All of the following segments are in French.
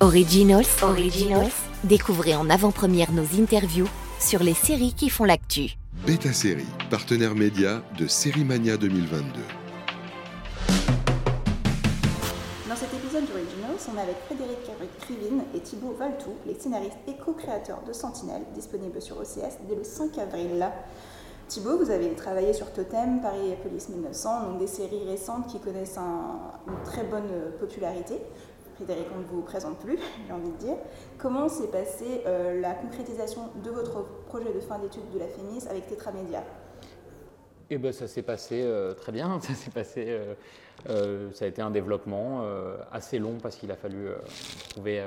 Originals, Originals, découvrez en avant-première nos interviews sur les séries qui font l'actu. Beta Série, partenaire média de Série Mania 2022. Dans cet épisode d'Originals, on est avec Frédéric Krivine et Thibaut Valtou, les scénaristes et co-créateurs de Sentinelle, disponibles sur OCS dès le 5 avril. Thibaut, vous avez travaillé sur Totem, Paris et Police 1900, donc des séries récentes qui connaissent une très bonne popularité. Frédéric, on ne vous présente plus, j'ai envie de dire. Comment s'est passée euh, la concrétisation de votre projet de fin d'études de la FEMIS avec Tetramédia eh ben, ça s'est passé euh, très bien. Ça s'est passé. Euh, ça a été un développement assez long parce qu'il a fallu trouver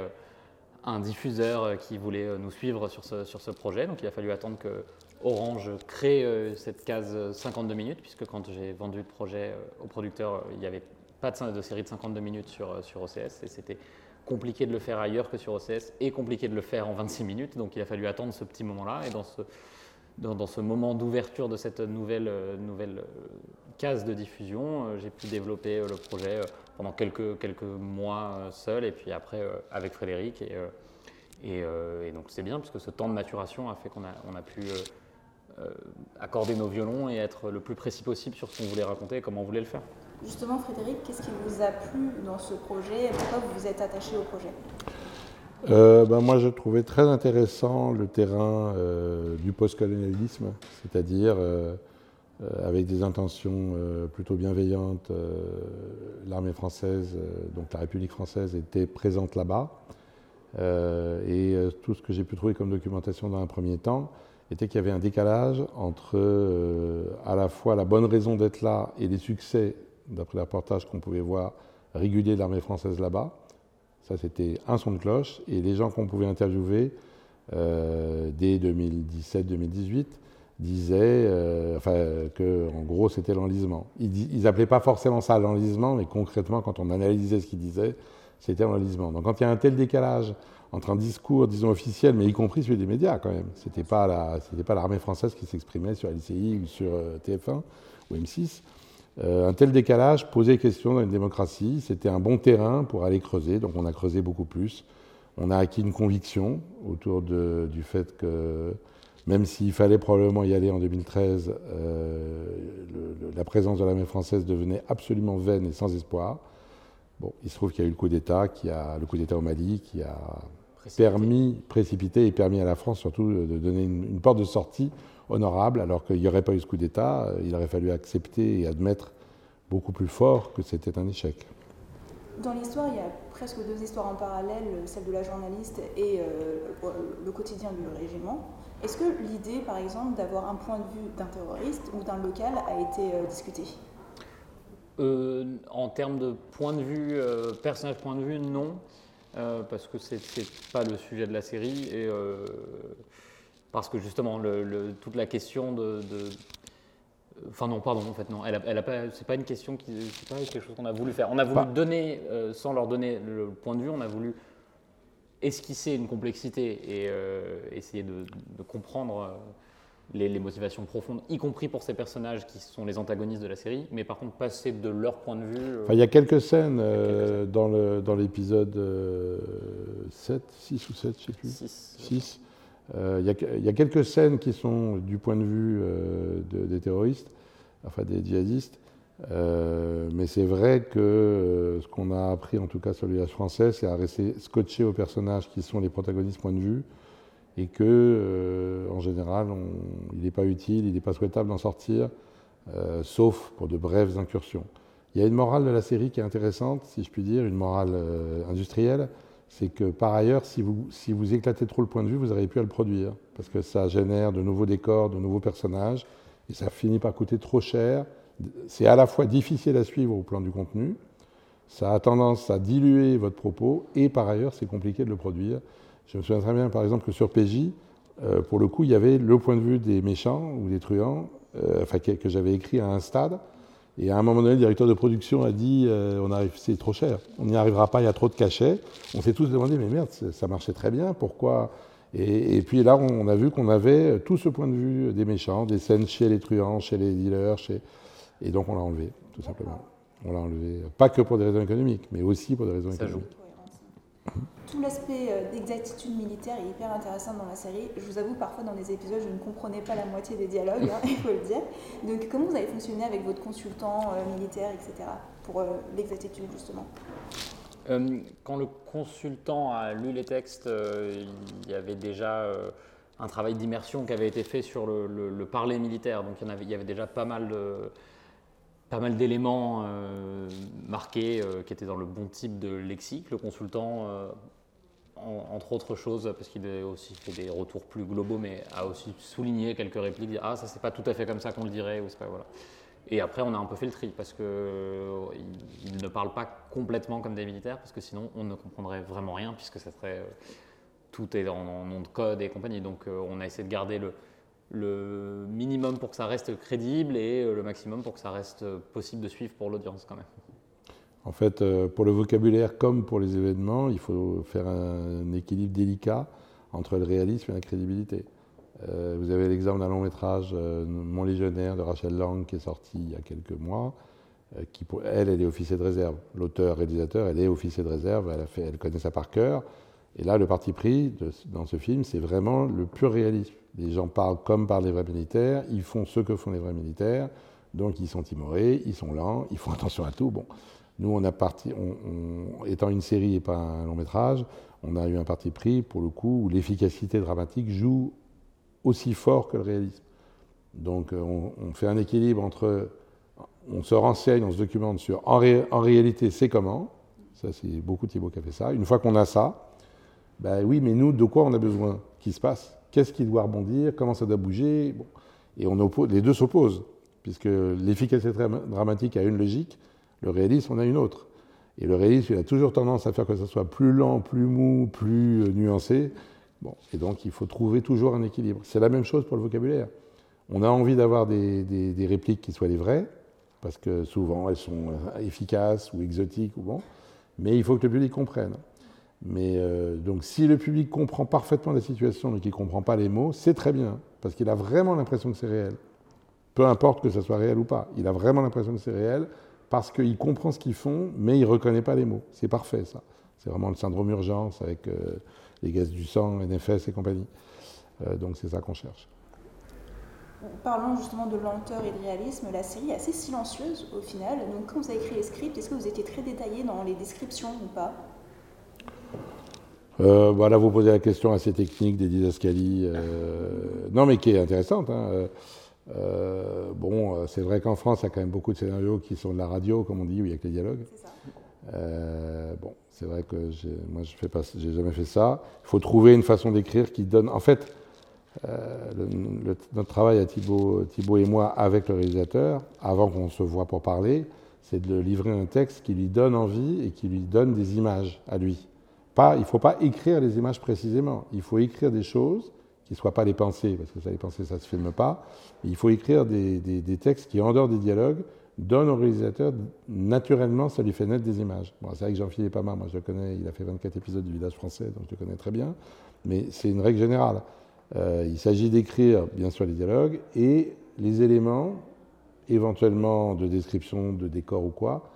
un diffuseur qui voulait nous suivre sur ce, sur ce projet. Donc il a fallu attendre que Orange crée cette case 52 minutes, puisque quand j'ai vendu le projet au producteur, il y avait pas de, série de 52 minutes sur, euh, OCS et c'était compliqué de le faire ailleurs que sur OCS et compliqué de le faire en 26 minutes. Donc il a fallu attendre ce petit moment-là. Et dans ce, moment d'ouverture de cette nouvelle, euh, euh, case de diffusion, j'ai pu développer le projet pendant quelques, mois seul et puis après avec Frédéric. Et, donc c'est bien parce que ce temps de maturation a fait qu'on a, on a pu accorder nos violons et être le plus précis possible sur ce qu'on voulait raconter et comment on voulait le faire. Justement, Frédéric, qu'est-ce qui vous a plu dans ce projet et pourquoi vous vous êtes attaché au projet? Euh, ben moi, je trouvais très intéressant le terrain euh, du postcolonialisme, c'est-à-dire euh, avec des intentions plutôt bienveillantes. L'armée française, donc la République française, était présente là-bas. et tout ce que j'ai pu trouver comme documentation dans un premier temps était qu'il y avait un décalage entre à la fois la bonne raison d'être là et les succès d'après les reportages qu'on pouvait voir réguliers de l'armée française là-bas. Ça, c'était un son de cloche. Et les gens qu'on pouvait interviewer euh, dès 2017-2018 disaient euh, enfin, que, en gros, c'était l'enlisement. Ils n'appelaient pas forcément ça l'enlisement, mais concrètement, quand on analysait ce qu'ils disaient, c'était l'enlisement. Donc, quand il y a un tel décalage entre un discours, disons, officiel, mais y compris celui des médias, quand même, ce n'était pas l'armée française qui s'exprimait sur LCI ou sur euh, TF1 ou M6, euh, un tel décalage posait question dans une démocratie. C'était un bon terrain pour aller creuser, donc on a creusé beaucoup plus. On a acquis une conviction autour du fait que, même s'il fallait probablement y aller en 2013, euh, la présence de l'armée française devenait absolument vaine et sans espoir. Bon, il se trouve qu'il y a eu le coup d'État, le coup d'État au Mali, qui a permis, précipité et permis à la France surtout de donner une porte de sortie honorable, alors qu'il n'y aurait pas eu ce coup d'État, euh, il aurait fallu accepter et admettre beaucoup plus fort que c'était un échec. Dans l'histoire, il y a presque deux histoires en parallèle, celle de la journaliste et euh, le quotidien du régiment. Est-ce que l'idée, par exemple, d'avoir un point de vue d'un terroriste ou d'un local a été euh, discutée? En termes de point de vue, personnage point de vue, non, parce que c'est pas le sujet de la série et parce que justement, le, toute la question de, Enfin non, pardon, en fait non. Elle, elle a pas, c'est pas une question qui, c'est pas quelque chose qu'on a voulu faire. On a voulu donner, euh, sans leur donner le point de vue, on a voulu esquisser une complexité et euh, essayer de, comprendre euh, les, motivations profondes, y compris pour ces personnages qui sont les antagonistes de la série, mais par contre passer de leur point de vue. il y a quelques scènes, dans, le, dans l'épisode 7, 6 ou 7, je sais plus. 6 euh, il y, a quelques scènes qui sont du point de vue euh, des terroristes, enfin des djihadistes, euh, mais c'est vrai que ce qu'on a appris, en tout cas sur l'UH français, c'est à rester scotché aux personnages qui sont les protagonistes point de vue, et que, en général, il n'est pas utile, il n'est pas souhaitable d'en sortir, sauf pour de brèves incursions. Il y a une morale de la série qui est intéressante, si je puis dire, une morale industrielle c'est que par ailleurs, si vous, si vous éclatez trop le point de vue, vous n'arrivez plus à le produire, parce que ça génère de nouveaux décors, de nouveaux personnages, et ça finit par coûter trop cher. C'est à la fois difficile à suivre au plan du contenu, ça a tendance à diluer votre propos, et par ailleurs, c'est compliqué de le produire. Je me souviens très bien, par exemple, que sur PJ, euh, pour le coup, il y avait le point de vue des méchants ou des truands, euh, enfin, que j'avais écrit à un stade, et à un moment donné, le directeur de production a dit euh, on arrive, c'est trop cher, on n'y arrivera pas, il y a trop de cachets. On s'est tous demandé mais merde, ça marchait très bien, pourquoi? Et, puis là, on a vu qu'on avait tout ce point de vue des méchants, des scènes chez les truands, chez les dealers, chez... et donc on l'a enlevé, tout simplement. On l'a enlevé, pas que pour des raisons économiques, mais aussi pour des raisons économiques. Tout l'aspect euh, d'exactitude militaire est hyper intéressant dans la série. Je vous avoue, parfois dans des épisodes, je ne comprenais pas la moitié des dialogues, hein, il faut le dire. Donc, comment vous avez fonctionné avec votre consultant euh, militaire, etc., pour euh, l'exactitude, justement? Quand le consultant a lu les textes, il y avait déjà un travail d'immersion qui avait été fait sur le, parler militaire. Donc, il avait, il y avait déjà pas mal de pas mal d'éléments euh, marqués euh, qui étaient dans le bon type de lexique. Le consultant, euh, entre autres choses, parce qu'il a aussi fait des retours plus globaux, mais a aussi souligné quelques répliques, ah ça c'est pas tout à fait comme ça qu'on le dirait, ou pas, voilà. Et après on a un peu fait le tri, parce qu'il ne parle pas complètement comme des militaires, parce que sinon on ne comprendrait vraiment rien, puisque ça serait, tout est en nom de code et compagnie. Donc on a essayé de garder le, le minimum pour que ça reste crédible et euh, le maximum pour que ça reste possible de suivre pour l'audience quand même. En fait, euh, pour le vocabulaire comme pour les événements, il faut faire un équilibre délicat entre le réalisme et la crédibilité. Euh, vous avez l'exemple d'un long métrage, Mon légionnaire de Rachel Lang, qui est sorti il y a quelques mois. qui, elle, elle est officier de réserve. L'auteur, réalisateur, elle est officier de réserve, elle, elle connaît ça par cœur. Et là, le parti pris dans ce film, c'est vraiment le pur réalisme. Les gens parlent comme parlent les vrais militaires, ils font ce que font les vrais militaires, donc ils sont timorés, ils sont lents, ils font attention à tout. Bon, nous, on a parti, étant une série et pas un long métrage, on a eu un parti pris pour le coup où l'efficacité dramatique joue aussi fort que le réalisme. Donc euh, on, fait un équilibre entre, on se renseigne, on se documente sur en, en réalité c'est comment, ça c'est beaucoup Thibault qui a fait ça. Une fois qu'on a ça, ben oui, mais nous, de quoi on a besoin? Qui se passe? Qu'est-ce qui doit rebondir? Comment ça doit bouger? Et on oppose, les deux s'opposent, puisque l'efficacité dramatique a une logique, le réalisme en a une autre. Et le réalisme, il a toujours tendance à faire que ça soit plus lent, plus mou, plus euh, nuancé. Bon, et donc, il faut trouver toujours un équilibre. C'est la même chose pour le vocabulaire. On a envie d'avoir des, des, répliques qui soient les vraies, parce que souvent elles sont euh, efficaces ou exotiques ou bon, mais il faut que le public comprenne. Mais euh, donc, si le public comprend parfaitement la situation mais qu'il ne comprend pas les mots, c'est très bien, parce qu'il a vraiment l'impression que c'est réel. Peu importe que ça soit réel ou pas, il a vraiment l'impression que c'est réel parce qu'il comprend ce qu'ils font, mais il ne reconnaît pas les mots. C'est parfait, ça. C'est vraiment le syndrome urgence avec euh, les gaz du sang, NFS et compagnie. Euh, donc, c'est ça qu'on cherche. Parlons justement de lenteur et de réalisme. La série est assez silencieuse au final. Donc, quand vous avez écrit les scripts, est-ce que vous étiez très détaillé dans les descriptions ou pas? Euh, voilà, vous posez la question assez technique des didascalies, euh, non mais qui est intéressante. Hein. Euh, bon, c'est vrai qu'en France, il y a quand même beaucoup de scénarios qui sont de la radio, comme on dit, où il n'y a que les dialogues. bon, c'est vrai que moi, je n'ai jamais fait ça. Il faut trouver une façon d'écrire qui donne. En fait, notre travail à Thibault, et moi avec le réalisateur, avant qu'on se voit pour parler, c'est de livrer un texte qui lui donne envie et qui lui donne des images à lui il ne faut pas écrire les images précisément. Il faut écrire des choses qui ne soient pas les pensées, parce que ça, les pensées, ça ne se filme pas. Il faut écrire des, textes qui, en dehors des dialogues, donnent au réalisateur, naturellement, ça lui fait naître des images. C'est vrai que Jean-Philippe Amar, moi je le connais, il a fait 24 épisodes du Village français, donc je le connais très bien, mais c'est une règle générale. Euh, il s'agit d'écrire, bien sûr, les dialogues et les éléments, éventuellement de description, de décor ou quoi,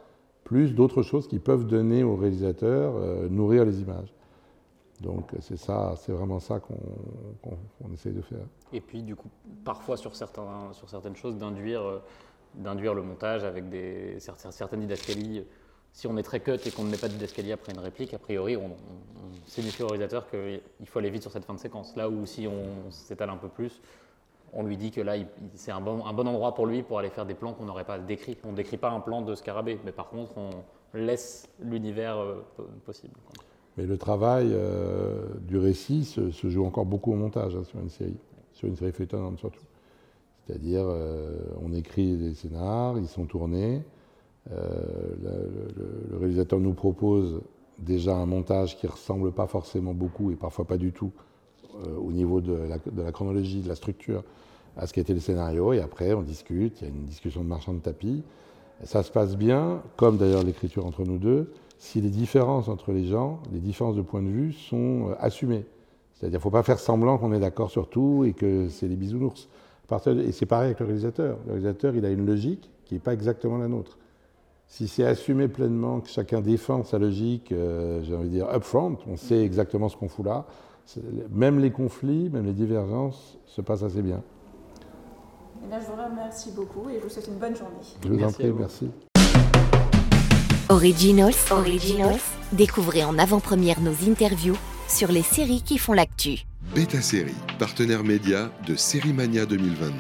plus d'autres choses qui peuvent donner au réalisateur, euh, nourrir les images. Donc c'est ça, c'est vraiment ça qu'on essaye de faire. Et puis du coup, parfois sur, certains, sur certaines choses, d'induire euh, le montage avec des, certaines didascalies. Si on est très cut et qu'on ne met pas de didascalie après une réplique, a priori, on, on signifie au réalisateur qu'il faut aller vite sur cette fin de séquence. Là où si on s'étale un peu plus, on lui dit que là, c'est un bon, endroit pour lui pour aller faire des plans qu'on n'aurait pas décrits. On ne décrit pas un plan de scarabée, mais par contre, on laisse l'univers euh, possible. Mais le travail euh, du récit se, joue encore beaucoup au montage hein, sur une série, sur une série feuilletonnante surtout. C'est-à-dire, euh, on écrit des scénars, ils sont tournés, le, réalisateur nous propose déjà un montage qui ressemble pas forcément beaucoup et parfois pas du tout au niveau de la, chronologie, de la structure à ce qu'était le scénario, et après on discute, il y a une discussion de marchand de tapis. Ça se passe bien, comme d'ailleurs l'écriture entre nous deux, si les différences entre les gens, les différences de point de vue sont euh, assumées. C'est-à-dire qu'il ne faut pas faire semblant qu'on est d'accord sur tout et que c'est les bisounours. Et c'est pareil avec le réalisateur. Le réalisateur, il a une logique qui n'est pas exactement la nôtre. si c'est assumé pleinement, que chacun défend sa logique, euh, j'ai envie de dire upfront, on sait exactement ce qu'on fout là, même les conflits, même les divergences se passent assez bien. Eh bien, je vous remercie beaucoup et je vous souhaite une bonne journée. Je vous en Merci à prie, vous. merci. Originals, Originals, découvrez en avant-première nos interviews sur les séries qui font l'actu. Beta Série, partenaire média de Série Mania 2022.